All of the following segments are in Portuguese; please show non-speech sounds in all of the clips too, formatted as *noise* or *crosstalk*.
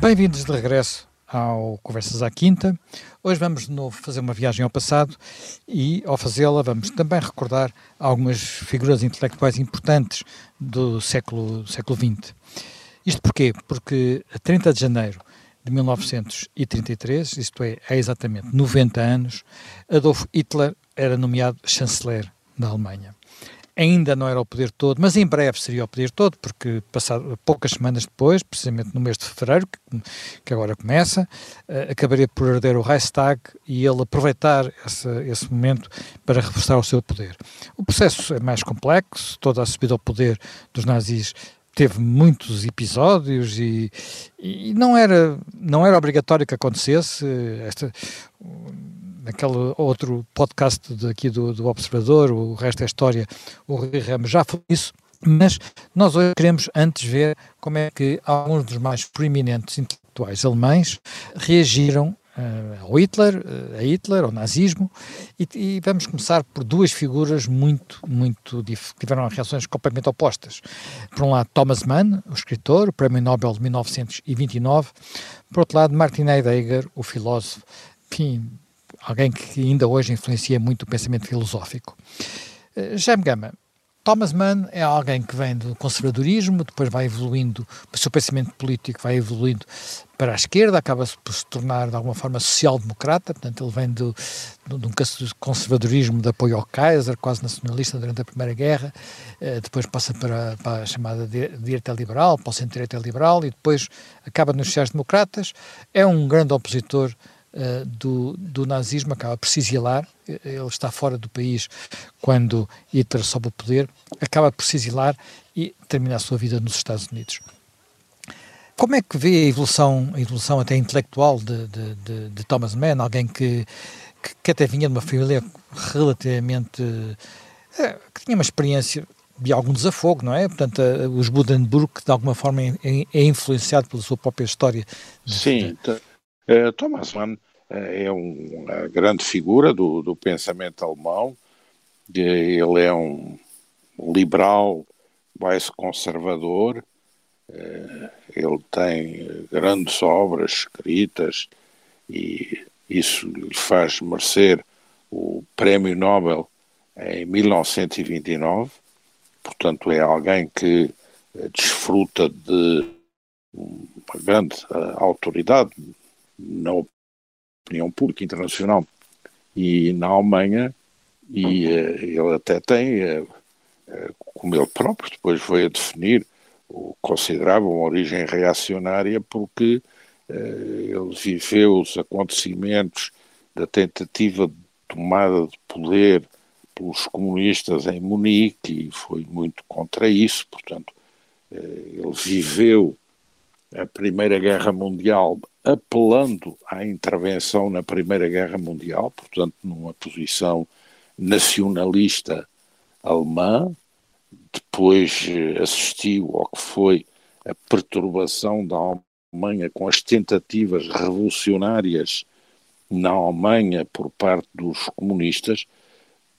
Bem-vindos de regresso ao Conversas à Quinta. Hoje vamos de novo fazer uma viagem ao passado e, ao fazê-la, vamos também recordar algumas figuras intelectuais importantes do século, século XX. Isto porquê? Porque a 30 de janeiro de 1933, isto é, há exatamente 90 anos, Adolf Hitler era nomeado chanceler da Alemanha ainda não era o poder todo, mas em breve seria o poder todo, porque passado poucas semanas depois, precisamente no mês de fevereiro, que, que agora começa, uh, acabaria por herder o Reichstag e ele aproveitar esse, esse momento para reforçar o seu poder. O processo é mais complexo, toda a subida ao poder dos nazis teve muitos episódios e, e não era não era obrigatório que acontecesse esta naquele outro podcast aqui do, do Observador, o resto é história, o Rui Ramos já falou isso, mas nós hoje queremos antes ver como é que alguns dos mais proeminentes intelectuais alemães reagiram uh, ao Hitler, uh, a Hitler, ao nazismo, e, e, vamos começar por duas figuras muito, muito que tiveram reações completamente opostas. Por um lado, Thomas Mann, o escritor, o Prémio Nobel de 1929, por outro lado, Martin Heidegger, o filósofo, enfim, alguém que ainda hoje influencia muito o pensamento filosófico. Uh, Jaime Gama, Thomas Mann é alguém que vem do conservadorismo, depois vai evoluindo, o seu pensamento político vai evoluindo para a esquerda, acaba por se tornar de alguma forma social-democrata, portanto ele vem do, do, um conservadorismo de apoio ao Kaiser, quase nacionalista durante a Primeira Guerra, eh, depois passa para, para, a chamada direita liberal, para o centro-direita liberal e depois acaba nos sociais-democratas, é um grande opositor uh, do, do nazismo, acaba por se exilar, ele está fora do país quando Hitler sobe o poder, acaba por se exilar e termina a sua vida nos Estados Unidos. Como é que vê a evolução, a evolução até intelectual de, de, de, de Thomas Mann, alguém que, que, que, até vinha de uma família relativamente. Eh, que tinha uma experiência de algum desafogo, não é? Portanto, os Buddenburg, de alguma forma, é, é influenciado pela sua própria história. Sim, Thomas Mann é um, uma grande figura do, do pensamento alemão. ele é um liberal, mais conservador. Uh, ele tem grandes obras escritas e isso lhe faz merecer o Prémio Nobel em 1929. Portanto, é alguém que desfruta de uma grande autoridade na opinião pública internacional. E na Alemanha, e uh, ele até tem, uh, uh, como ele próprio depois foi a definir, o considerava uma origem reacionária porque ele viveu os acontecimentos da tentativa de tomada de poder pelos comunistas em Munique e foi muito contra isso, portanto, ele viveu a Primeira Guerra Mundial apelando à intervenção na Primeira Guerra Mundial, portanto, numa posição nacionalista alemã, depois eh, assistiu ao que foi a perturbação da Alemanha com as tentativas revolucionárias na Alemanha por parte dos comunistas,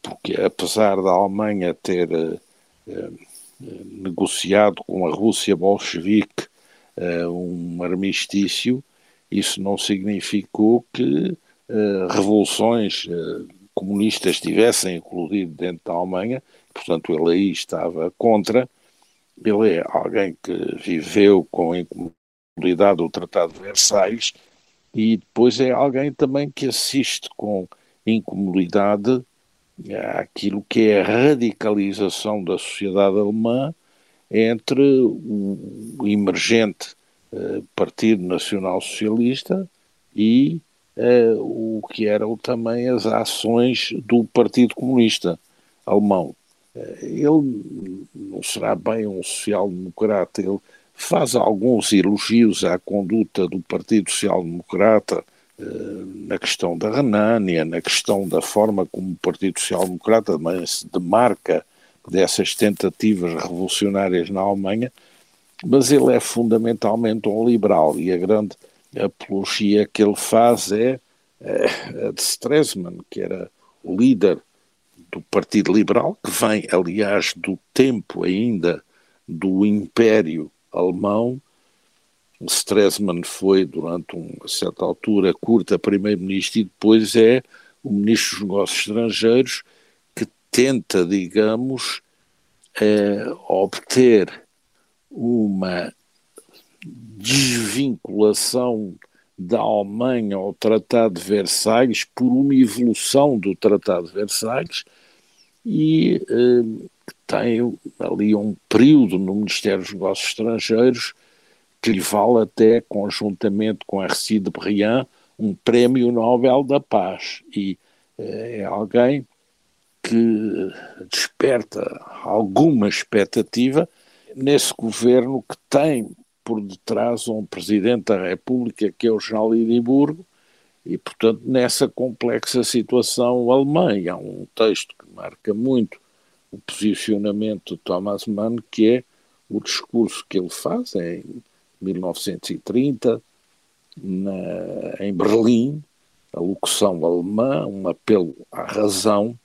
porque apesar da Alemanha ter uh, uh, negociado com a Rússia bolchevique uh, um armistício, isso não significou que uh, revoluções uh, comunistas tivessem eclodido dentro da Alemanha, portanto ele aí estava contra. Ele é alguém que viveu com incomodidade o Tratado de Versalhes e depois é alguém também que assiste com incomodidade àquilo que é a radicalização da sociedade alemã entre o emergente uh, Partido Nacional Socialista e uh, o que eram também as ações do Partido Comunista Alemão. Uh, ele não será bem um social-democrata, ele faz alguns elogios à conduta do Partido Social Democrata na questão da Renânia, na questão da forma como o Partido Social Democrata se demarca dessas tentativas revolucionárias na Alemanha, mas ele é fundamentalmente um liberal e a grande apologia que ele faz é, é a de Stresemann, que era o líder do Partido Liberal, que vem, aliás, do tempo ainda do Império Alemão, Stresemann foi, durante uma certa altura curta, primeiro-ministro e depois é o ministro dos Negócios Estrangeiros que tenta, digamos, eh, obter uma desvinculação da Alemanha ao Tratado de Versalhes por uma evolução do Tratado de Versalhes e eh, tem ali um período no Ministério dos Negócios Estrangeiros que lhe vale até, conjuntamente com Arcide Briand, um prémio Nobel da Paz. E eh, é alguém que desperta alguma expectativa nesse governo que tem por detrás um presidente da República que é o General Edimburgo e, portanto, nessa complexa situação alemã. E há um texto que marca muito o posicionamento de Thomas Mann, que é o discurso que ele faz em 1930, na, em Berlim, a locução alemã, um apelo à razão,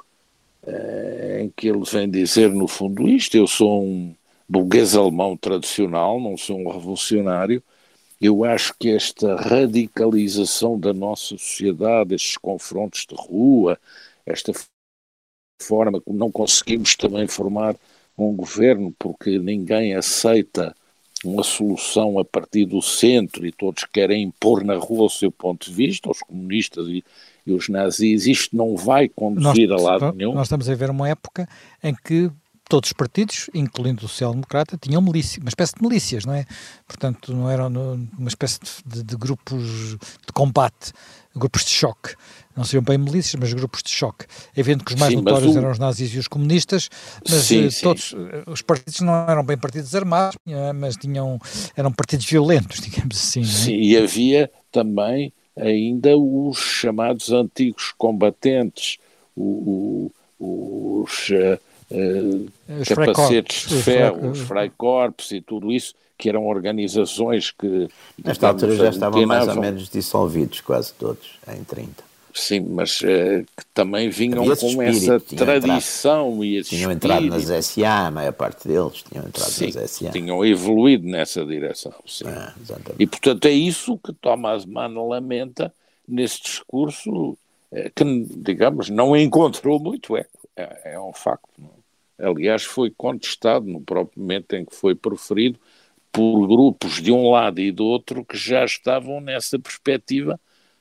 eh, em que ele vem dizer, no fundo, isto: eu sou um burguês alemão tradicional, não sou um revolucionário. Eu acho que esta radicalização da nossa sociedade, estes confrontos de rua, esta forma como não conseguimos também formar um governo porque ninguém aceita uma solução a partir do centro e todos querem impor na rua o seu ponto de vista, os comunistas e, e os nazis, isto não vai conduzir nós, a lado nenhum. Nós estamos a ver uma época em que todos os partidos, incluindo o Social Democrata, tinham milícia, uma espécie de milícias, não é? Portanto, não eram uma espécie de, de grupos de combate, grupos de choque. Não seriam bem milícias, mas grupos de choque. É evidente que os mais sim, notórios o... eram os nazis e os comunistas, mas sim, eh, todos sim. Eh, os partidos não eram bem partidos armados, mas tinham, eram partidos violentos, *laughs* digamos assim. É? Sim, e havia também ainda os chamados antigos combatentes, o, o, os uh, capacetes de ferro, os Freikorps e tudo isso, que eram organizações que... Nesta altura já estavam mais ou menos dissolvidos, quase todos, em 30. Sim, mas uh, que também vinham com espírito, essa tradição entrado, e esse Tinham entrado nas SA, a maior parte deles tinham entrado sim, nas SA. tinham evoluído nessa direção, sim. Ah, e, portanto, é isso que Thomas Mann lamenta nesse discurso eh, que, digamos, não encontrou muito eco. É, é um facto. Não? Aliás, foi contestado no próprio momento em que foi proferido por grupos de um lado e do outro que já estavam nessa perspectiva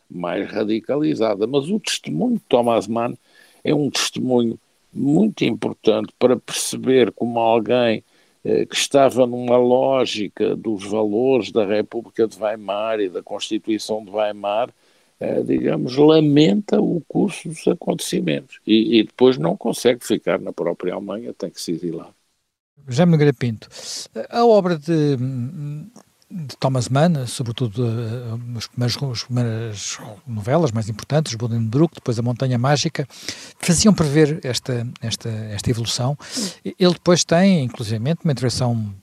mais radicalizada. Mas o testemunho de Thomas Mann é um testemunho muito importante para perceber como alguém eh, que estava numa lógica dos valores da República de Weimar e da Constituição de Weimar, digamos, lamenta o curso dos acontecimentos e, e, depois não consegue ficar na própria Alemanha, tem que se exilar. Jaime Nogueira Pinto, a obra de de Thomas Mann, sobretudo as, primeiras, as, primeiras, novelas mais importantes, Buddenbrook, depois A Montanha Mágica, faziam prever esta, esta, esta evolução. Ele depois tem, inclusive, uma intervenção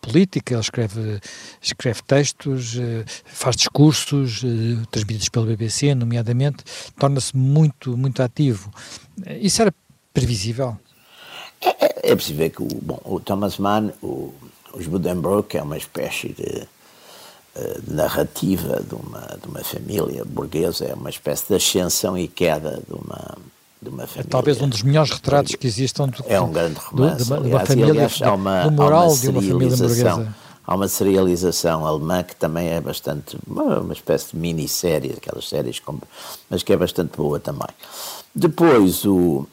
política, ele escreve, escreve textos, uh, faz discursos, uh, transmitidos pela BBC, nomeadamente, torna-se muito, muito ativo. Isso era previsível? É, é, é possível que o, bom, o Thomas Mann, o os Buddenbrook é uma espécie de, uh, narrativa de uma, de uma família burguesa, é uma espécie de ascensão e queda de de uma família. É talvez um dos melhores retratos que existam do, é um grande romance, do, de, uma família, aliás, há uma, do moral de uma família burguesa. Há uma serialização alemã que também é bastante, uma, uma espécie de minissérie, aquelas séries, com, mas que é bastante boa também. Depois, o,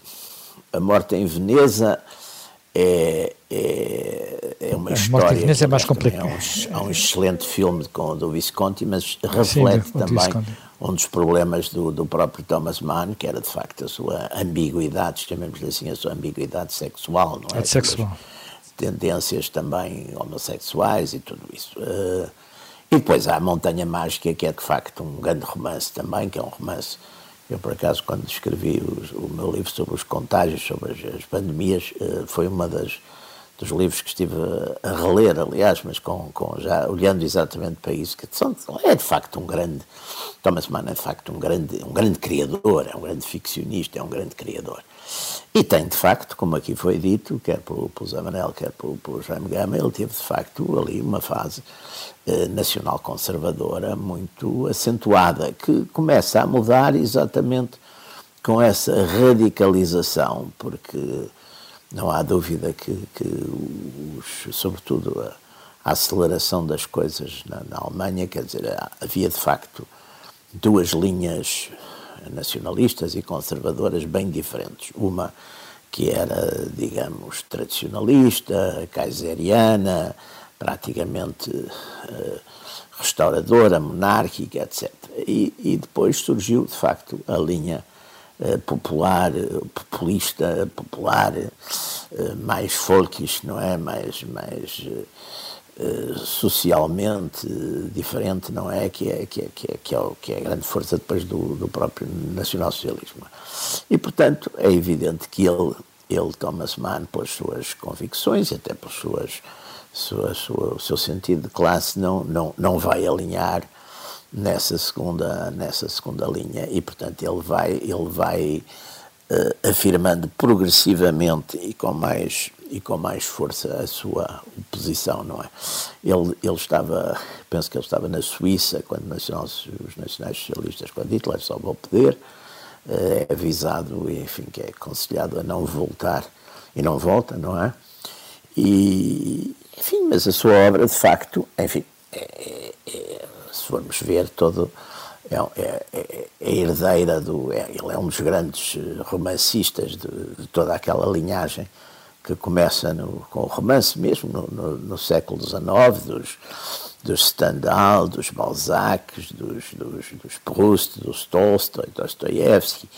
A Morte em Veneza, é, é, é uma a história. Morte é mais complicado. É um, é um excelente filme com, do Visconti, mas reflete Sim, também um dos problemas do, do próprio Thomas Mann, que era de facto a sua ambiguidade, chamemos-lhe assim, a sua ambiguidade sexual, não é? é sexual. Tendências também homossexuais e tudo isso. Uh, e depois há a Montanha Mágica, que é de facto um grande romance também, que é um romance eu, por acaso, quando escrevi o, meu livro sobre os contágios, sobre as, as pandemias, uh, foi uma das dos livros que estive a reler, aliás, mas com, com, já olhando exatamente para isso, que são, é de facto um grande, Thomas Mann é de facto um grande, um grande criador, é um grande ficcionista, é um grande criador. E tem, de facto, como aqui foi dito, quer pelo, pelo Zé Manel, quer pelo, pelo Jaime Gama, ele teve, de facto, ali uma fase eh, nacional conservadora muito acentuada, que começa a mudar exatamente com essa radicalização, porque não há dúvida que, que os, sobretudo, a, a, aceleração das coisas na, na Alemanha, quer dizer, havia, de facto, duas linhas nacionalistas e conservadoras bem diferentes. Uma que era, digamos, tradicionalista, kaiseriana, praticamente uh, restauradora, monárquica, etc. E, e, depois surgiu, de facto, a linha uh, popular, populista, popular, uh, mais folkish, não é? Mais, mais eh, socialmente diferente, não é? Que é, que é, que é, que é, que é a grande força depois do, do próprio nacionalsocialismo. E, portanto, é evidente que ele, ele Thomas Mann, pelas suas convicções, até pelas suas, sua, sua, seu sentido de classe, não, não, não vai alinhar nessa segunda, nessa segunda linha e, portanto, ele vai, ele vai uh, afirmando progressivamente e com mais e com mais força a sua posição, não é? Ele, ele estava, penso que ele estava na Suíça quando os nacionais socialistas, quando Hitler sobe ao poder, eh, é avisado, enfim, que é aconselhado a não voltar e não volta, não é? E, enfim, mas a sua obra, de facto, enfim, é, é, se formos ver todo é, é, é, é herdeira do. É, ele é um dos grandes romancistas de, de toda aquela linhagem que começa no, com o romance mesmo, no, no, no século XIX, dos, dos Stendhal, dos Balzac, dos, dos, dos Proust, dos Tolstói, Dostoiévski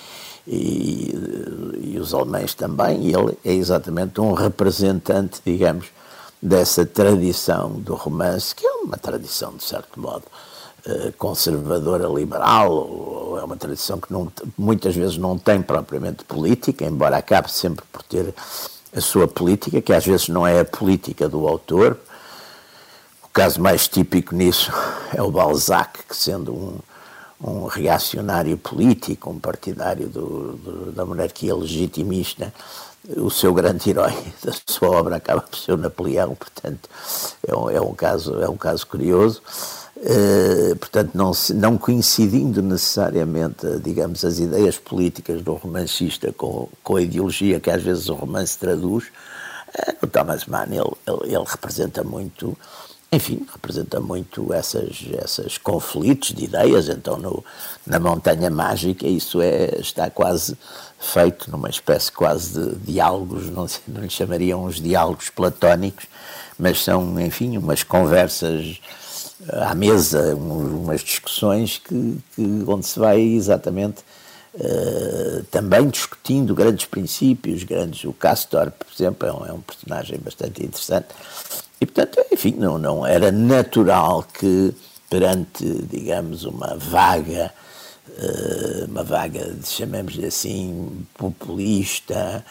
e, e os alemães também, e ele é exatamente um representante, digamos, dessa tradição do romance, que é uma tradição, de certo modo, eh, conservadora liberal, ou é uma tradição que não, muitas vezes não tem propriamente política, embora acabe sempre por ter a sua política, que às vezes não é a política do autor. O caso mais típico nisso *laughs* é o Balzac, que sendo um, um reacionário político, um partidário do, do, da monarquia legitimista, o seu grande herói *laughs* da sua obra acaba por ser o Napoleão, portanto é um, é um caso é um caso curioso. Uh, portanto, não, não coincidindo necessariamente, digamos, as ideias políticas do romancista com, com a ideologia que às vezes o romance traduz, uh, o Thomas Mann, ele, ele, ele, representa muito, enfim, representa muito essas, essas conflitos de ideias, então no, na Montanha Mágica isso é, está quase feito numa espécie quase de diálogos, não, não lhe chamariam uns diálogos platónicos, mas são, enfim, umas conversas à mesa umas discussões que, que onde se vai exatamente uh, também discutindo grandes princípios, grandes o Castor, por exemplo, é um, é um, personagem bastante interessante. E portanto, enfim, não, não era natural que perante, digamos, uma vaga uh, uma vaga, chamemos-lhe assim, populista,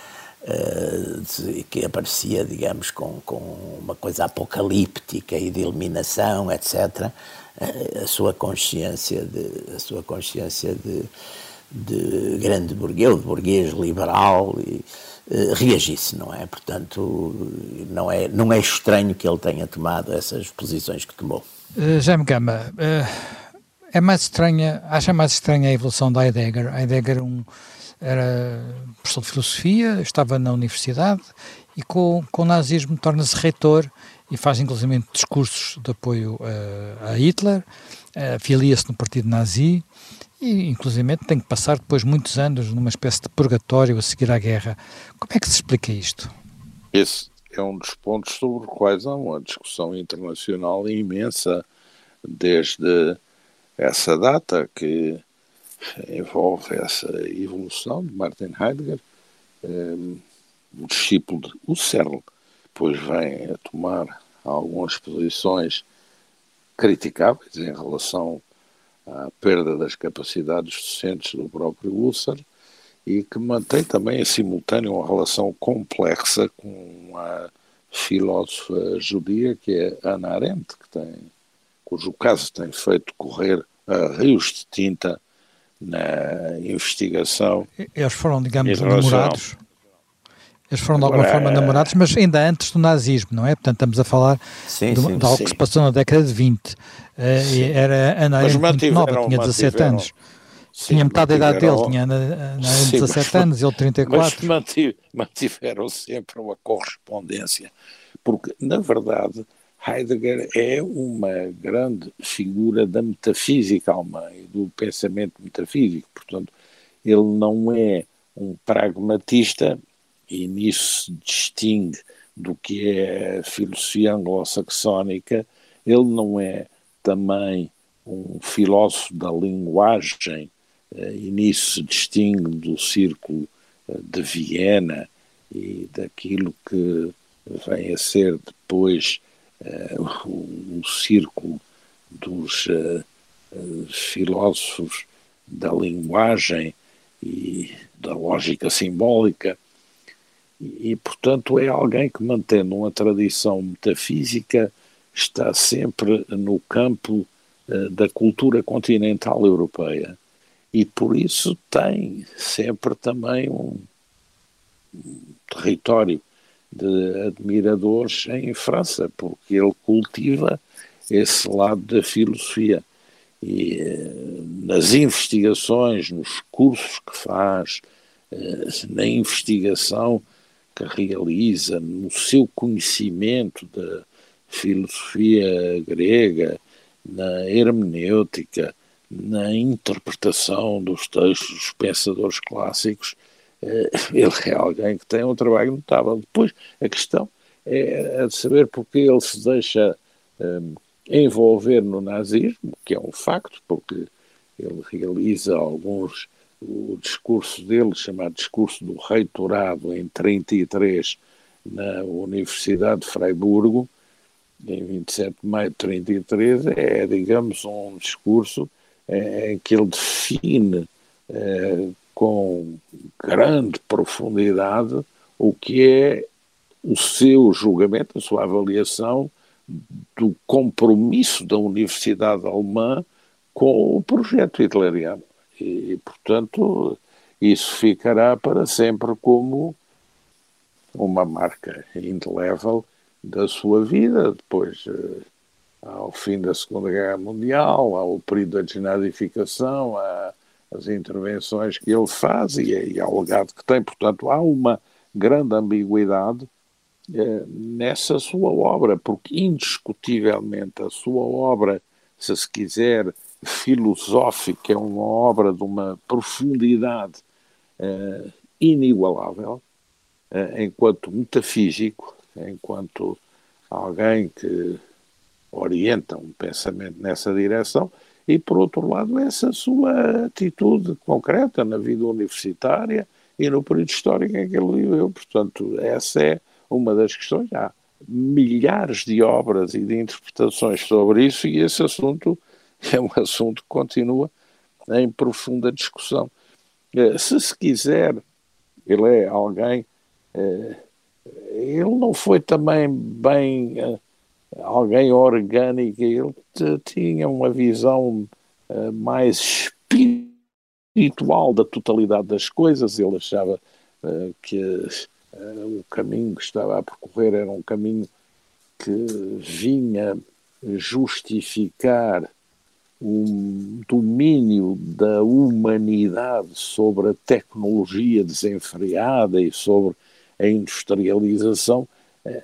uh, que aparecia, digamos, com, com uma coisa apocalíptica e de eliminação, etc., uh, eh, a sua consciência de, a sua consciência de, de grande burguês, de burguês liberal, e, uh, reagisse, não é? Portanto, não é, não é estranho que ele tenha tomado essas posições que tomou. Uh, Jaime Gama, é mais estranha, acha mais estranha a evolução da Heidegger? Heidegger um era professor de filosofia, estava na universidade e com, com o nazismo torna-se reitor e faz inclusive discursos de apoio uh, a Hitler, uh, afilia-se no partido nazi e inclusive tem que passar depois muitos anos numa espécie de purgatório a seguir à guerra. Como é que se explica isto? Esse é um dos pontos sobre os quais há uma discussão internacional imensa desde essa data que envolve essa evolução de Martin Heidegger, um, o discípulo de Husserl, depois vem a tomar algumas posições criticáveis em relação à perda das capacidades docentes do próprio Husserl e que mantém também em simultâneo uma relação complexa com a filósofa judia que é Ana Arendt, que tem, cujo caso tem feito correr a rios de tinta na investigação. Eles foram, digamos, namorados? Eles foram de alguma Agora, forma namorados, mas ainda antes do nazismo, não é? Portanto, estamos a falar sim, de, sim, de, algo sim. que se passou na década de 20. Uh, eh, era Ana Arendt muito nova, tinha 17 anos. Sim, tinha metade da idade dele, tinha Ana, Ana Arendt 17 anos, ele 34. Mas mantiveram sempre uma correspondência, porque, na verdade, Heidegger é uma grande figura da metafísica alemã e do pensamento metafísico, portanto, ele não é um pragmatista e nisso se distingue do que é a filosofia anglo-saxónica, ele não é também um filósofo da linguagem eh, e nisso se distingue do círculo eh, de Viena e daquilo que vem a ser depois uh, o, círculo dos uh, filósofos da linguagem e da lógica simbólica, e, portanto é alguém que, mantendo uma tradição metafísica, está sempre no campo uh, da cultura continental europeia. E por isso tem sempre também um, um território de admiradores em França, porque ele cultiva esse lado da filosofia. E eh, nas investigações, nos cursos que faz, eh, na investigação que realiza, no seu conhecimento da filosofia grega, na hermenêutica, na interpretação dos textos dos pensadores clássicos, ele é alguém que tem um trabalho notável. Depois, a questão é de saber porque ele se deixa um, envolver no nazismo, que é um facto, porque ele realiza alguns, o discurso dele, chamado Discurso do Reitorado, em 33, na Universidade de Freiburgo, em 27 de maio de 33, é, digamos, um discurso é, em que ele define é, com grande profundidade o que é o seu julgamento, a sua avaliação do compromisso da Universidade Alemã com o projeto hitleriano. E, portanto, isso ficará para sempre como uma marca indelével da sua vida. Depois, eh, ao fim da Segunda Guerra Mundial, ao período da desnazificação, às intervenções que ele faz e, e ao legado que tem. Portanto, há uma grande ambiguidade eh, nessa sua obra, porque indiscutivelmente a sua obra, se se quiser, filosófica, é uma obra de uma profundidade eh, inigualável, eh, enquanto metafísico, enquanto alguém que orienta um pensamento nessa direção, e por outro lado, essa sua atitude concreta na vida universitária e no período histórico em que ele viveu. Portanto, essa é uma das questões. Há milhares de obras e de interpretações sobre isso, e esse assunto *laughs* é um assunto que continua em profunda discussão. Eh, se se quiser, ele é alguém. Eh, ele não foi também bem eh, alguém orgânico, ele tinha uma visão mais espiritual da totalidade das coisas, ele achava que o caminho que estava a percorrer era um caminho que vinha justificar um domínio da humanidade sobre a tecnologia desenfreada e sobre a industrialização,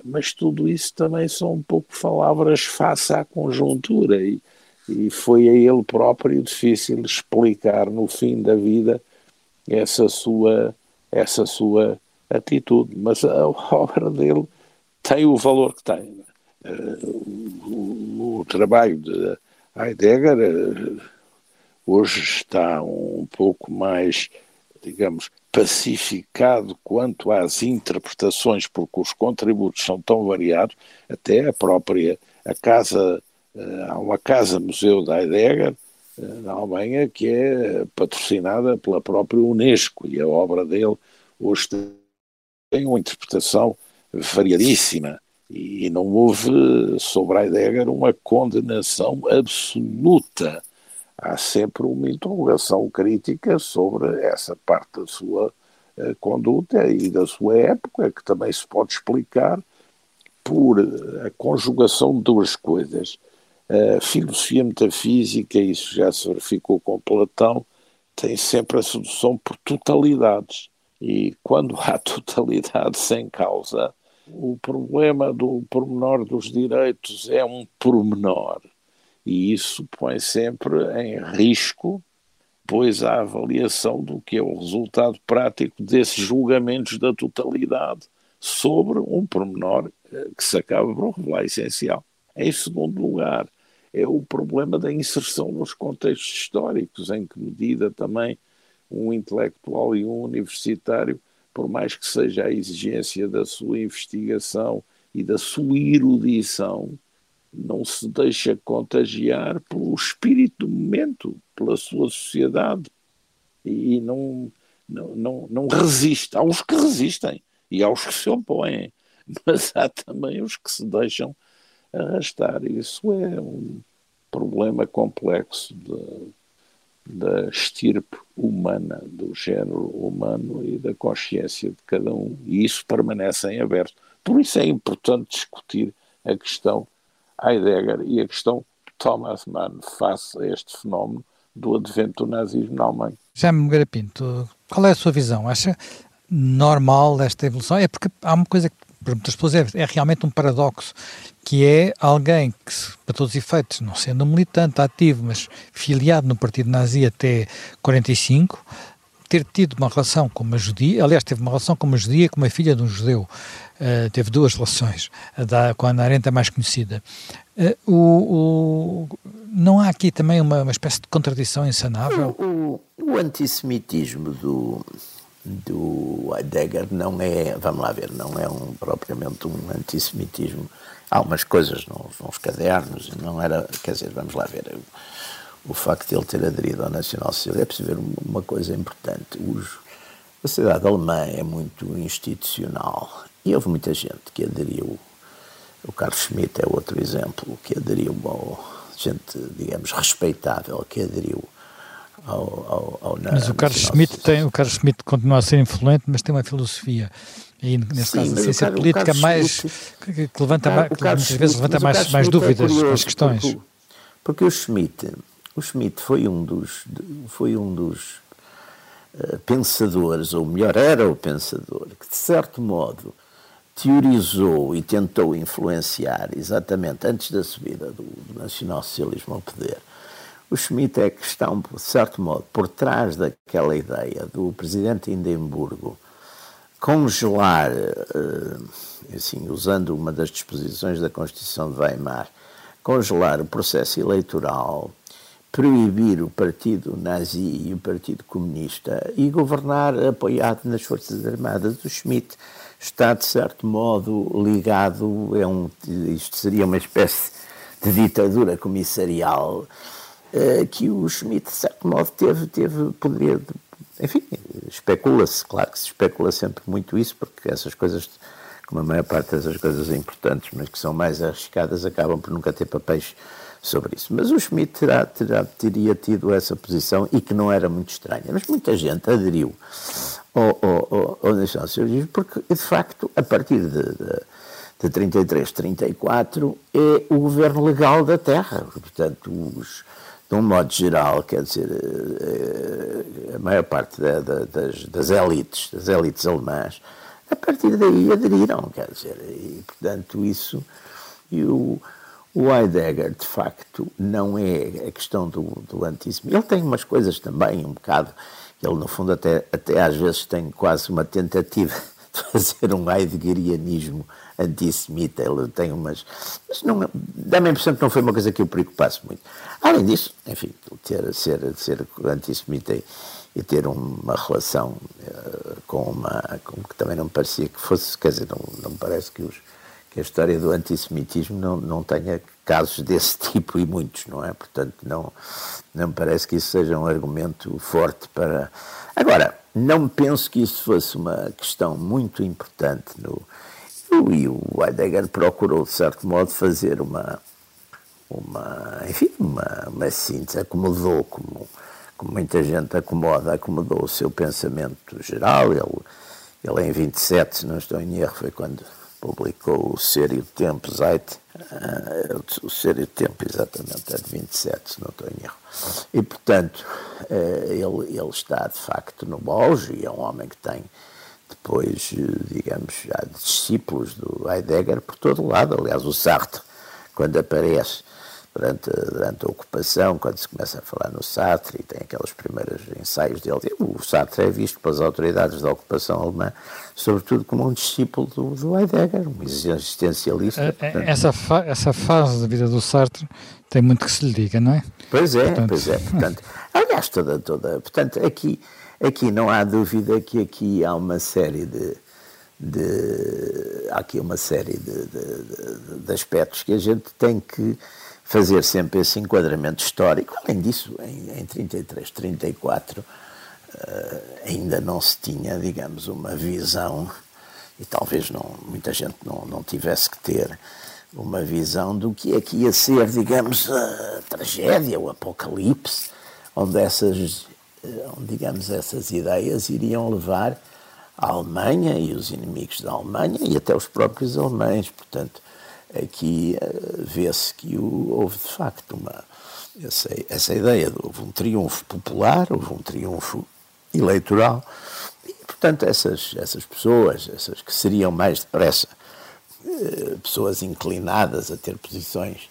mas tudo isso também são um pouco palavras face à conjuntura e, e foi a ele próprio difícil explicar no fim da vida essa sua essa sua atitude, mas a obra dele tem o valor que tem. Uh, o, o, trabalho de Heidegger uh, hoje está um pouco mais, digamos, pacificado quanto às interpretações, porque os contributos são tão variados, até a própria a casa, uh, há uma casa museu da Heidegger na Alemanha que é patrocinada pela própria Unesco e a obra dele hoje tem uma interpretação variadíssima e não houve sobre Heidegger uma condenação absoluta. Há sempre uma interrogação crítica sobre essa parte da sua uh, conduta e da sua época, que também se pode explicar por a conjugação de duas coisas. A filosofia metafísica, isso já se verificou com Platão, tem sempre a sedução por totalidades. E quando há *laughs* totalidade sem causa, o problema do pormenor dos direitos é um pormenor. E isso põe sempre em risco, pois a avaliação do que é o resultado prático desses julgamentos da totalidade sobre um pormenor eh, que se acaba por revelar essencial. Em segundo lugar, é o problema da inserção nos contextos históricos, em que medida também um intelectual e um universitário, por mais que seja a exigência da sua investigação e da sua erudição, não se deixa contagiar pelo espírito do momento, pela sua sociedade e não, não, não, não resiste. Há os que resistem e há os que se opõem, *laughs* mas há também os que se deixam arrastar. Isso é um problema complexo da estirpe humana, do género humano e da consciência de cada um. E isso permanece em aberto. Por isso é importante discutir a questão Heidegger e a questão Thomas Mann face a este fenómeno do advento do nazismo na Alemanha. Jaime Nogueira Pinto, qual é a sua visão? Acha normal esta evolução? É porque há uma coisa que para muitas pessoas é, é, realmente um paradoxo, que é alguém que, para todos os efeitos, não sendo um militante ativo, mas filiado no partido nazi até 45, ter tido uma relação com uma judia, aliás, teve uma relação com uma judia com uma filha de um judeu, uh, teve duas relações, da, com a é mais conhecida. Uh, o, o, não há aqui também uma, uma espécie de contradição insanável? O, o antissemitismo do, do Heidegger não é, vamos lá ver, não é um, propriamente um antissemitismo. Há umas coisas nos, nos cadernos, não era, quer dizer, vamos lá ver, o, facto de ele ter aderido ao nacional-socialismo, é preciso ver uma coisa importante. Os, a sociedade alemã é muito institucional e houve muita gente que aderiu. O Carlos Schmitt é outro exemplo, que aderiu ao gente, digamos, respeitável, que aderiu ao, ao, ao Mas o Carlos Schmitt tem, o Carlos Schmitt continua a ser influente, mas tem uma filosofia e neste Sim, caso a ciência Carlos, política mais Schmitt, que, levanta mais, que muitas vezes levanta mais, mais dúvidas é curioso, questões. Porque, porque, o Schmitt, o Schmitt foi um dos foi um dos uh, pensadores, ou melhor, era o pensador que de certo modo teorizou e tentou influenciar exatamente antes da subida do, do nacional-socialismo ao poder. O Schmitt é que está, de certo modo, por trás daquela ideia do presidente Hindenburgo congelar, eh, assim, usando uma das disposições da Constituição de Weimar, congelar o processo eleitoral, proibir o partido nazi e o partido comunista e governar apoiado nas Forças Armadas. O Schmitt está, de certo modo, ligado, é um, isto seria uma espécie de ditadura comissarial eh, que o Schmidt, de certo modo, teve, teve poderia. Enfim, especula-se, claro que se especula sempre muito isso, porque essas coisas, como a maior parte dessas coisas importantes, mas que são mais arriscadas, acabam por nunca ter papéis sobre isso. Mas o Schmidt terá, terá, teria tido essa posição e que não era muito estranha. Mas muita gente aderiu ao, ao, ao, nacionalsocialismo porque, de facto, a partir de, de, de 33, 34, é o governo legal da terra. Portanto, os, de um modo geral, quer dizer, eh, a maior parte da, da, das, das elites, das elites alemãs, a partir daí aderiram, quer dizer, e portanto isso, e o, o Heidegger, de facto, não é a questão do, do antissemitismo. Ele tem umas coisas também, um bocado, ele no fundo até, até às vezes tem quase uma tentativa *laughs* de fazer um heideggerianismo antissemita, ele tem umas. Mas não, dá-me a impressão que não foi uma coisa que o preocupasse muito. Além disso, enfim, ter, ser, ser antissemita e, e ter uma relação uh, com uma. Com, que também não parecia que fosse, quer dizer, não, não parece que, os, que a história do antissemitismo não, não tenha casos *laughs* desse tipo e muitos, não é? Portanto, não, não me parece que isso seja um argumento forte para. Agora, não penso que isso fosse uma questão muito importante no, e o Heidegger procurou, de certo modo, fazer uma, uma enfim, uma, uma síntese, acomodou como, como muita gente acomoda, acomodou o seu pensamento geral. Ele, ele em 27, se não estou em erro, foi quando publicou o Ser e o Tempo, Zeit, uh, o Ser e o Tempo, exatamente, é de 27, se não estou em erro. E, portanto, uh, ele, ele está, de facto, no auge e é um homem que tem depois, digamos, já discípulos do Heidegger por todo lado. Aliás, o Sartre, quando aparece durante, durante a ocupação, quando se começa a falar no Sartre, e tem aqueles primeiros ensaios dele. O Sartre é visto pelas autoridades da ocupação alemã, sobretudo como um discípulo do, do Heidegger, um existencialista. É, é, portanto, essa, fa essa fase da vida do Sartre tem muito que se lhe diga, não é? Pois é, portanto... pois é. Portanto, *laughs* aliás, toda, toda. Portanto, aqui, aqui não há dúvida que aqui há uma série de. de há aqui uma série de, de, de aspectos que a gente tem que fazer sempre esse enquadramento histórico. Além disso, em, em 33, 34, uh, ainda não se tinha, digamos, uma visão, e talvez não, muita gente não, não tivesse que ter, uma visão do que é que ia ser, digamos, a tragédia, o apocalipse, onde essas, eh, digamos, essas ideias iriam levar a Alemanha e os inimigos da Alemanha e até os próprios alemães. Portanto, aqui uh, vê-se que houve de facto uma essa, essa ideia de houve um triunfo popular, houve um triunfo eleitoral e portanto essas essas pessoas, essas que seriam mais depressa uh, pessoas inclinadas a ter posições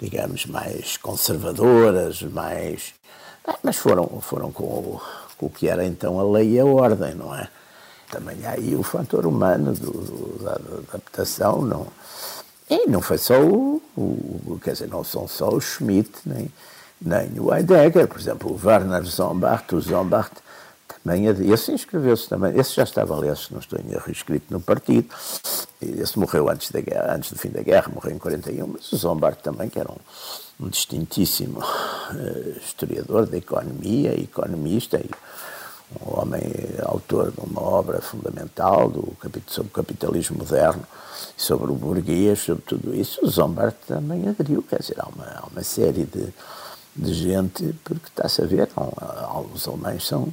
digamos mais conservadoras, mais mas foram foram com o, com o que era então a lei e a ordem, não é? Também há aí o fator humano do, do, da, da adaptação, não e não foi só o, o, quer dizer, não são só o Schmidt, nem, nem o Heidegger, por exemplo, o Werner Zombart, o Zombart também, esse inscreveu-se também, esse já estava, aliás, não estou em erro, inscrito no partido, esse morreu antes, da guerra, antes do fim da guerra, morreu em 41, mas o Zombart também, que era um, um distintíssimo uh, historiador da economia, economista, e um homem autor de uma obra fundamental do, sobre o capitalismo moderno, sobre o burguês, sobre tudo isso, o Zombart também aderiu, quer dizer, há uma, há uma série de, de gente, porque está-se a ver, os alemães são,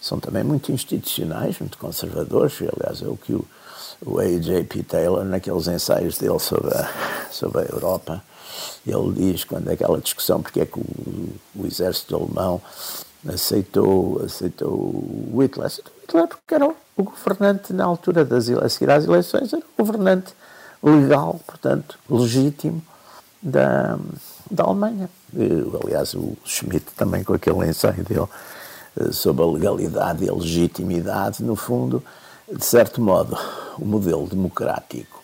são também muito institucionais, muito conservadores, aliás é o que o, o A.J.P. Taylor, naqueles ensaios dele sobre a, *laughs* sobre a Europa, ele diz, quando é aquela discussão, porque é que o, o exército alemão aceitou, aceitou Hitler, aceitou Hitler porque era o governante na altura das a seguir às eleições, era o governante legal, portanto, legítimo da, da Alemanha. aliás, o Schmidt também com aquele ensaio dele eh, sobre a legalidade e a legitimidade, no fundo, de certo modo, o modelo democrático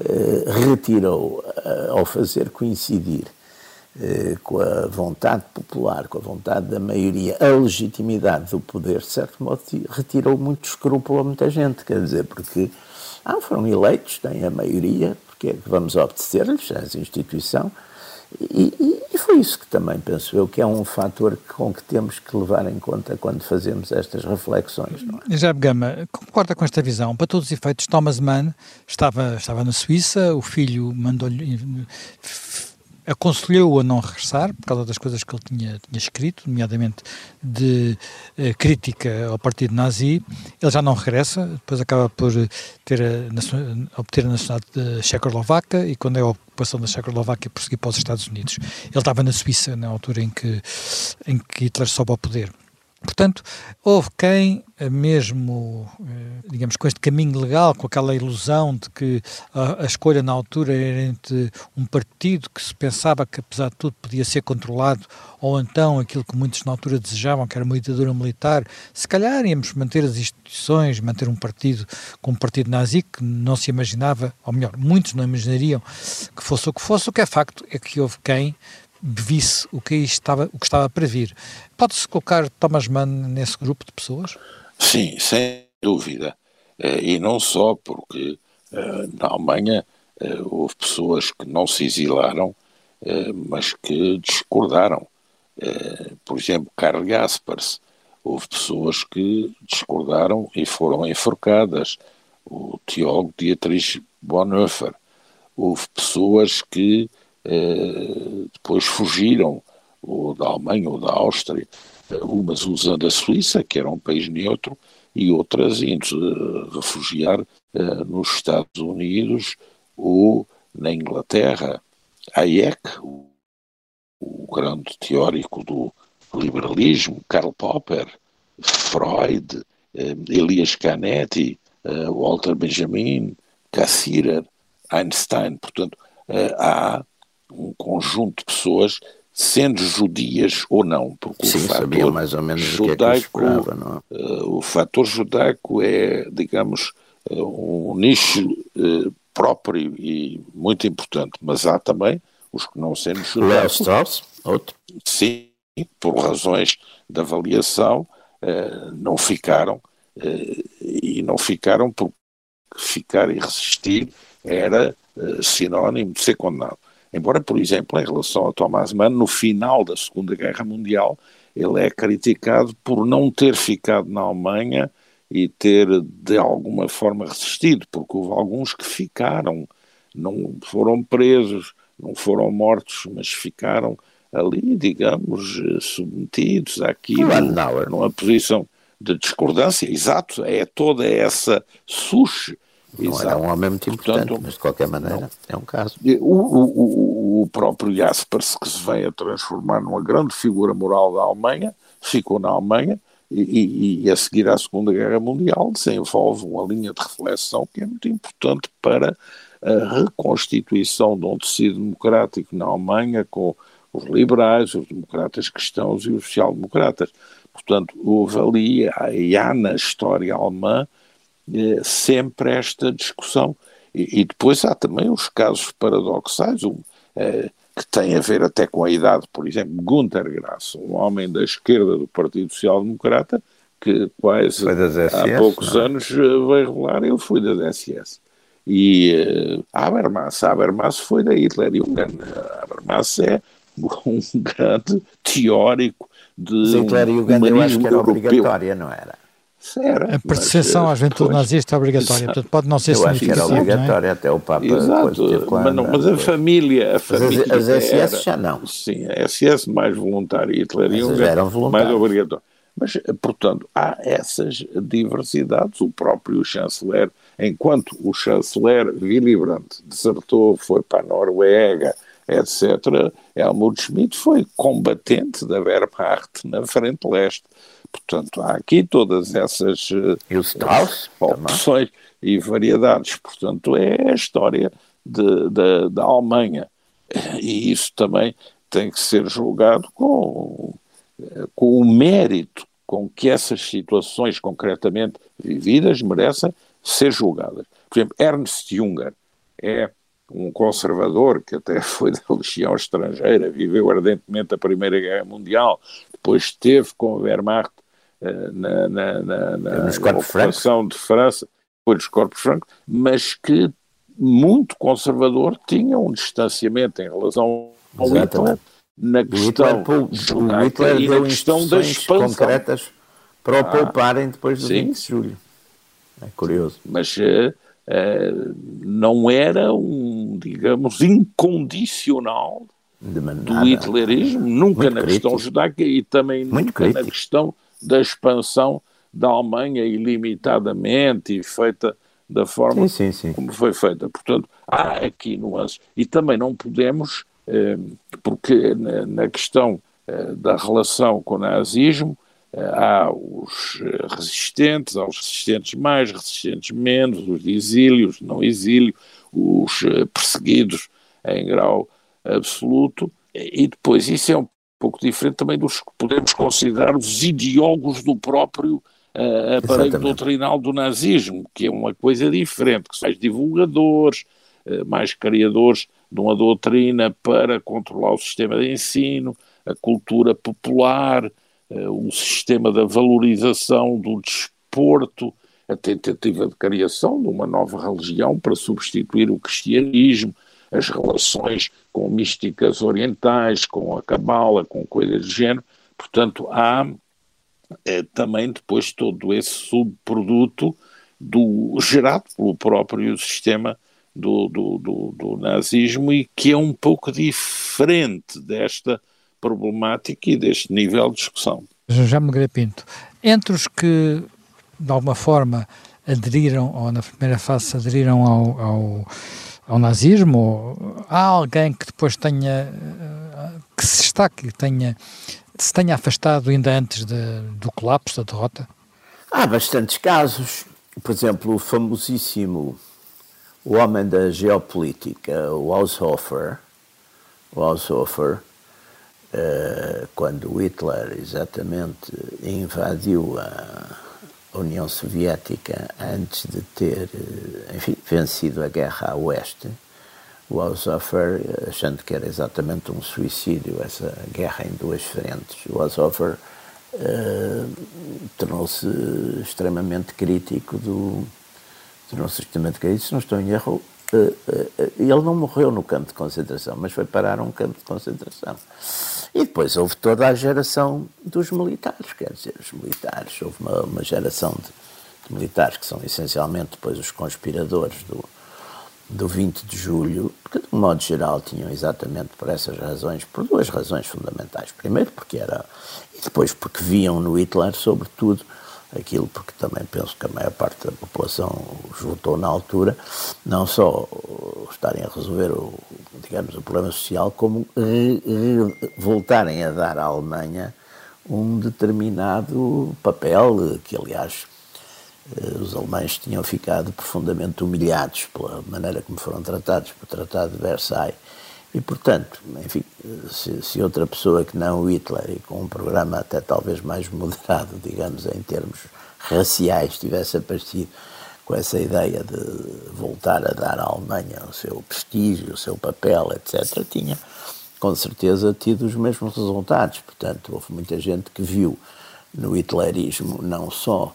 eh, retirou, eh, ao fazer coincidir eh, com a vontade popular, com a vontade da maioria, a legitimidade do poder, de certo modo, retirou muito escrúpulo a muita gente, quer dizer, porque ah, foram eleitos, têm a maioria, porque é que vamos obedecer-lhes, essa instituição, e, e, foi isso que também penso eu que é um fator com que temos que levar em conta quando fazemos estas reflexões. Não é? Já Gama, concorda com esta visão? Para todos os efeitos, Thomas Mann estava, estava na Suíça, o filho mandou-lhe aconselhou-o a não regressar por causa das coisas que ele tinha, tinha escrito, nomeadamente de eh, crítica ao partido nazi. Ele já não regressa, depois acaba por ter a, obter a nacionalidade Checoslovaca e quando é a ocupação da Checoslováquia prosseguir para os Estados Unidos. Ele estava na Suíça na altura em que, em que Hitler soube ao poder. Portanto, houve quem, eh, mesmo, eh, digamos, com este caminho legal, com aquela ilusão de que a, a, escolha na altura era entre um partido que se pensava que, apesar de tudo, podia ser controlado, ou então aquilo que muitos na altura desejavam, que era uma ditadura militar, se calhar íamos manter as instituições, manter um partido como um partido nazi, que não se imaginava, ou melhor, muitos não imaginariam que fosse o que fosse. O que é facto é que houve quem visse o que estava, o que estava para vir. Pode-se colocar Thomas Mann nesse grupo de pessoas? Sim, sem dúvida. Eh, e não só porque eh, na Alemanha eh, houve pessoas que não se exilaram, mas que discordaram. Por exemplo, Karl Jaspers. Houve pessoas que discordaram e foram enforcadas. O teólogo Dietrich Bonhoeffer. Houve pessoas que depois fugiram, ou da Alemanha ou da Áustria, umas usando a Suíça, que era um país neutro, e outras indo refugiar uh, nos Estados Unidos ou na Inglaterra. Hayek, o, grande teórico do liberalismo, Karl Popper, Freud, Elias Canetti, Walter Benjamin, Cassirer, Einstein. Portanto, há um conjunto de pessoas sendo judias ou não, porque Sim, o fator mais ou menos judaico, o, que é que esperava, uh, o fator judaico é, digamos, uh, um nicho uh, próprio e muito importante, mas há também os que não sendo judaicos. Strauss, outro. Sim, por razões de avaliação, não ficaram, e não ficaram porque ficar e resistir era sinónimo de ser condenado. Embora, por exemplo, em relação a Thomas Mann, no final da Segunda Guerra Mundial, ele é criticado por não ter ficado na Alemanha e ter de alguma forma resistido, porque houve alguns que ficaram, não foram presos, não foram mortos, mas ficaram ali, digamos, submetidos àquilo, numa posição de discordância. Exato, é toda essa suche não Exato. era um homem muito importante, Portanto, mas de qualquer maneira não. é um caso. O, o, o, próprio Jaspers, que se vem a transformar numa grande figura moral da Alemanha, ficou na Alemanha e, e, e a seguir à Segunda Guerra Mundial desenvolve uma linha de reflexão que é muito importante para a reconstituição de um tecido democrático na Alemanha com os liberais, os democratas cristãos e os social-democratas. Portanto, houve ali, há na história alemã, é, sempre esta discussão. E, e, depois há também os casos paradoxais, um, é, que têm a ver até com a idade, por exemplo, Günter Grass, um homem da esquerda do Partido Social Democrata, que quase há poucos não? É? anos eh, veio revelar, ele foi da DSS. E uh, Habermas, Habermas foi da Hitler Jugend. Habermas é um *laughs* grande teórico de Hitler Jugend eu acho que era europeu. obrigatória, não era? Era, a perseção à juventude nazista é obrigatória, portanto pode não ser Eu acho que era obrigatória, até o Papa Exato, mas, não, mas a família, a família as, as SS era, já não. Sim, a SS mais voluntária e Hitler e mais obrigatória. Mas, portanto, há essas diversidades. O próprio chanceler, enquanto o chanceler Willy Brandt desertou, foi para a Noruega, etc., Helmut Schmidt foi combatente da Wehrmacht na frente leste. Portanto, há aqui todas essas e Strauss, opções também. e variedades. Portanto, é a história de, de, da Alemanha. E isso também tem que ser julgado com, com o mérito com que essas situações concretamente vividas merecem ser julgadas. Por exemplo, Ernst Junger é um conservador que até *laughs* foi da Legião Estrangeira, viveu ardentemente a Primeira Guerra Mundial, depois esteve com a Wehrmacht na, na, na, na ocupação de França, foi dos corpos francos, mas que muito conservador tinha um distanciamento em relação ao Hitler na questão, o Hitler, e na questão da expansão concretas para o ah, pouparem depois do sim. 20 de julho. É curioso. Mas uh, uh, não era um, digamos, incondicional do hitlerismo, nunca Muito na crítico. questão judaica e também Muito nunca crítico. na questão da expansão da Alemanha ilimitadamente e feita da forma sim, sim, sim. como foi feita. Portanto, há aqui nuances. E também não podemos, eh, porque na, na questão eh, da relação com o nazismo, eh, há os resistentes, há os resistentes mais, resistentes menos, os de exílio, os não exílio, os perseguidos em grau absoluto, e depois isso é um pouco diferente também dos que podemos considerar os ideólogos do próprio uh, aparelho Exatamente. doutrinal do nazismo, que é uma coisa diferente, que são mais divulgadores, uh, mais criadores de uma doutrina para controlar o sistema de ensino, a cultura popular, uh, o sistema da valorização do desporto, a tentativa de criação de uma nova religião para substituir o cristianismo, as relações com místicas orientais, com a cabala, com coisas do género. Portanto, há é, também depois todo esse subproduto do, gerado pelo próprio sistema do, do, do, do nazismo e que é um pouco diferente desta problemática e deste nível de discussão. Jaime Nogueira Pinto, entre os que, de alguma forma, aderiram, ou na primeira fase aderiram ao, ao, ao nazismo, há alguém que depois tenha, eh, que se destaque, tenha, se tenha afastado ainda antes de, do colapso, da derrota? Há bastantes casos. Por exemplo, o famosíssimo o homem da geopolítica, o Haushofer, o Haushofer uh, quando Hitler exatamente invadiu a União Soviética antes de ter, eh, enfim, vencido a guerra a oeste, o Haushofer, achando que era exatamente um suicídio essa guerra em duas frentes, o uh, tornou-se extremamente crítico do tornou-se extremamente crítico, se não estou em erro, ele não morreu no campo de concentração, mas foi parar um campo de concentração. E depois houve toda a geração dos militares, quer dizer, os militares, houve uma, uma geração de, de, militares que são essencialmente depois os conspiradores do, do 20 de julho, que de um modo geral tinham exatamente por essas razões, por duas razões fundamentais. Primeiro porque era, e depois porque viam no Hitler, sobretudo, aquilo, porque também penso que a maior parte da população os votou na altura, não só estarem a resolver o, digamos, o problema social, como re, re, voltarem a dar à Alemanha um determinado papel, que aliás eh, os alemães tinham ficado profundamente humilhados pela maneira como foram tratados pelo Tratado de Versailles. E, portanto, enfim, se, se, outra pessoa que não Hitler e com um programa até talvez mais moderado, digamos, em termos raciais, tivesse aparecido com essa ideia de voltar a dar à Alemanha o seu prestígio, o seu papel, etc., tinha com certeza tido os mesmos resultados. Portanto, houve muita gente que viu no hitlerismo não só,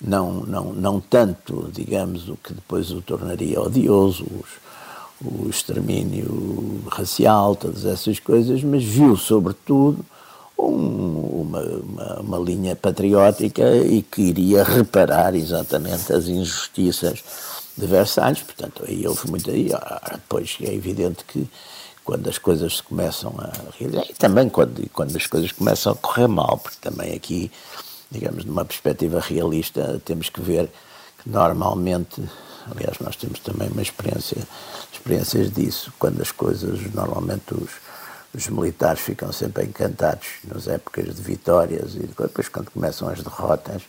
não, não, não tanto, digamos, o que depois o tornaria odioso, os, o extermínio racial, todas essas coisas, mas viu, sobretudo, um, uma, uma, uma, linha patriótica e que iria reparar exatamente as injustiças de Versalhes. Portanto, aí houve muito. Aí, ah, depois é evidente que quando as coisas se começam a realizar, e também quando, quando as coisas começam a correr mal, porque também aqui, digamos, numa perspectiva realista, temos que ver que normalmente, aliás, nós temos também uma experiência, experiências disso, quando as coisas, normalmente os os militares ficam sempre encantados nas épocas de vitórias e depois, quando começam as derrotas,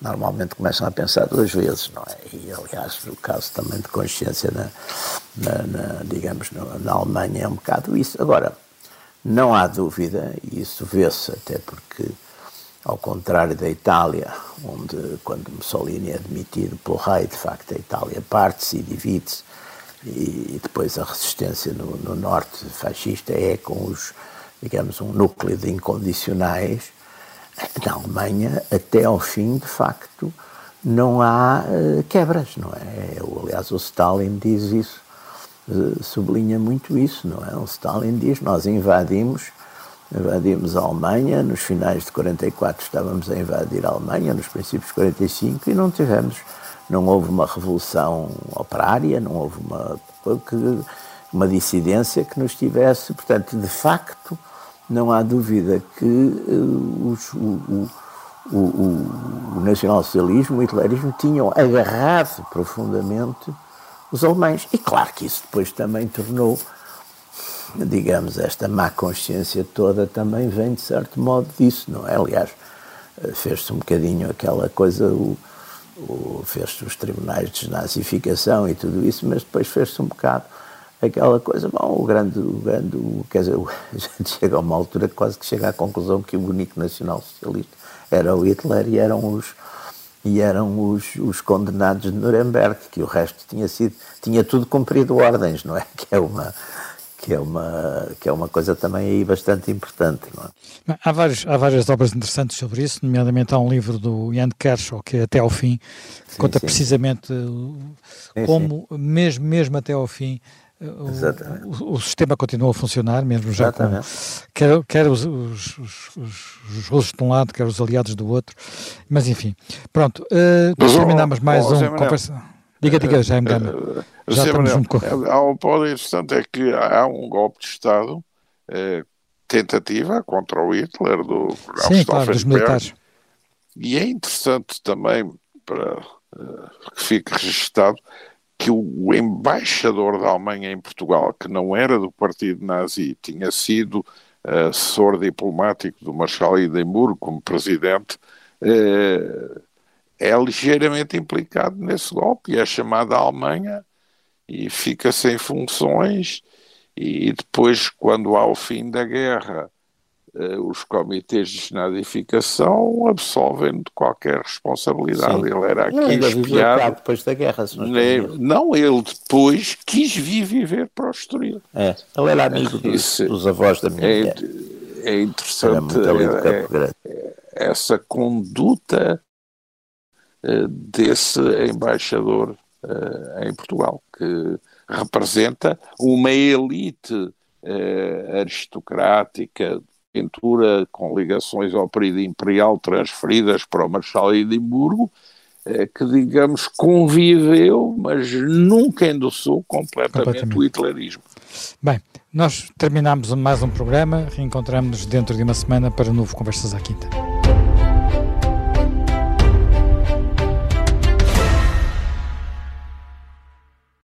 normalmente começam a pensar duas vezes, não é? E, aliás, o caso também de consciência, na, na, na digamos, na, na, Alemanha é um bocado isso. Agora, não há dúvida, e isso vê-se até porque, ao contrário da Itália, onde, quando Mussolini é demitido pelo rei, de facto, a Itália parte-se e divide-se, e depois a resistência no, no, norte fascista é com os, digamos, um núcleo de incondicionais. Na Alemanha, até ao fim, de facto, não há uh, quebras, não é? Aliás, o Stalin diz isso, uh, sublinha muito isso, não é? O Stalin diz: nós invadimos, invadimos a Alemanha, nos finais de 44 estávamos a invadir a Alemanha, nos princípios de 45 e não tivemos não houve uma revolução operária, não houve uma, uma dissidência que nos tivesse. Portanto, de facto, não há dúvida que os, o, o, o, o nacionalsocialismo, o hitlerismo tinham agarrado profundamente os alemães. E claro que isso depois também tornou, digamos, esta má consciência toda também vem de certo modo disso, não é? Aliás, eh, fez-se um bocadinho aquela coisa, o, fez-se os tribunais de desnazificação e tudo isso, mas depois fez-se um bocado aquela coisa, bom, o grande, o grande, o, quer dizer, *laughs* a gente chega a uma altura que quase que chega à conclusão que o único nacional-socialista era o Hitler e eram os e eram os, os condenados de Nuremberg, que o resto tinha sido, tinha tudo cumprido ordens, não é? *laughs* Que é uma, que é uma, que é uma coisa também aí bastante importante. É? Há, vários, há várias obras interessantes sobre isso, nomeadamente há um livro do Jan Kershaw, que é Até ao Fim, sim, conta sim. precisamente sim, como, Mesmo, mesmo até ao fim, o, o, o, sistema continua a funcionar, mesmo já com quer, quer os, os, os, os, russos de um lado, quer os aliados do outro, mas enfim, pronto, uh, terminamos mais um conversa. Diga, diga, Jaime Gama. Já estamos junto com... Há um ponto interessante, é que há um golpe de Estado eh, tentativa contra o Hitler do Sim, claro, dos militares. E é interessante também para que fique registado que o, embaixador da Alemanha em Portugal, que não era do partido nazi, tinha sido assessor diplomático do Marshal Hindenburg como presidente, é ligeiramente implicado nesse golpe e é chamado à Alemanha e fica sem funções e depois, quando há o fim da guerra, eh, os comitês de desnadificação absolvem de qualquer responsabilidade. Sim. Ele era aqui ele depois da guerra. Se não, não, ele depois quis vir viver para o Estoril. É, ele era amigo dos, Isso, dos avós da minha é, É interessante é, é, essa conduta desse embaixador uh, em Portugal, que representa uma elite uh, aristocrática, pintura com ligações ao período imperial transferidas para o Marshal de Edimburgo, uh, que, digamos, conviveu, mas nunca endossou completamente, completamente. o hitlerismo. Bem, nós terminamos mais um programa, reencontramos dentro de uma semana para um novo Conversas à Quinta.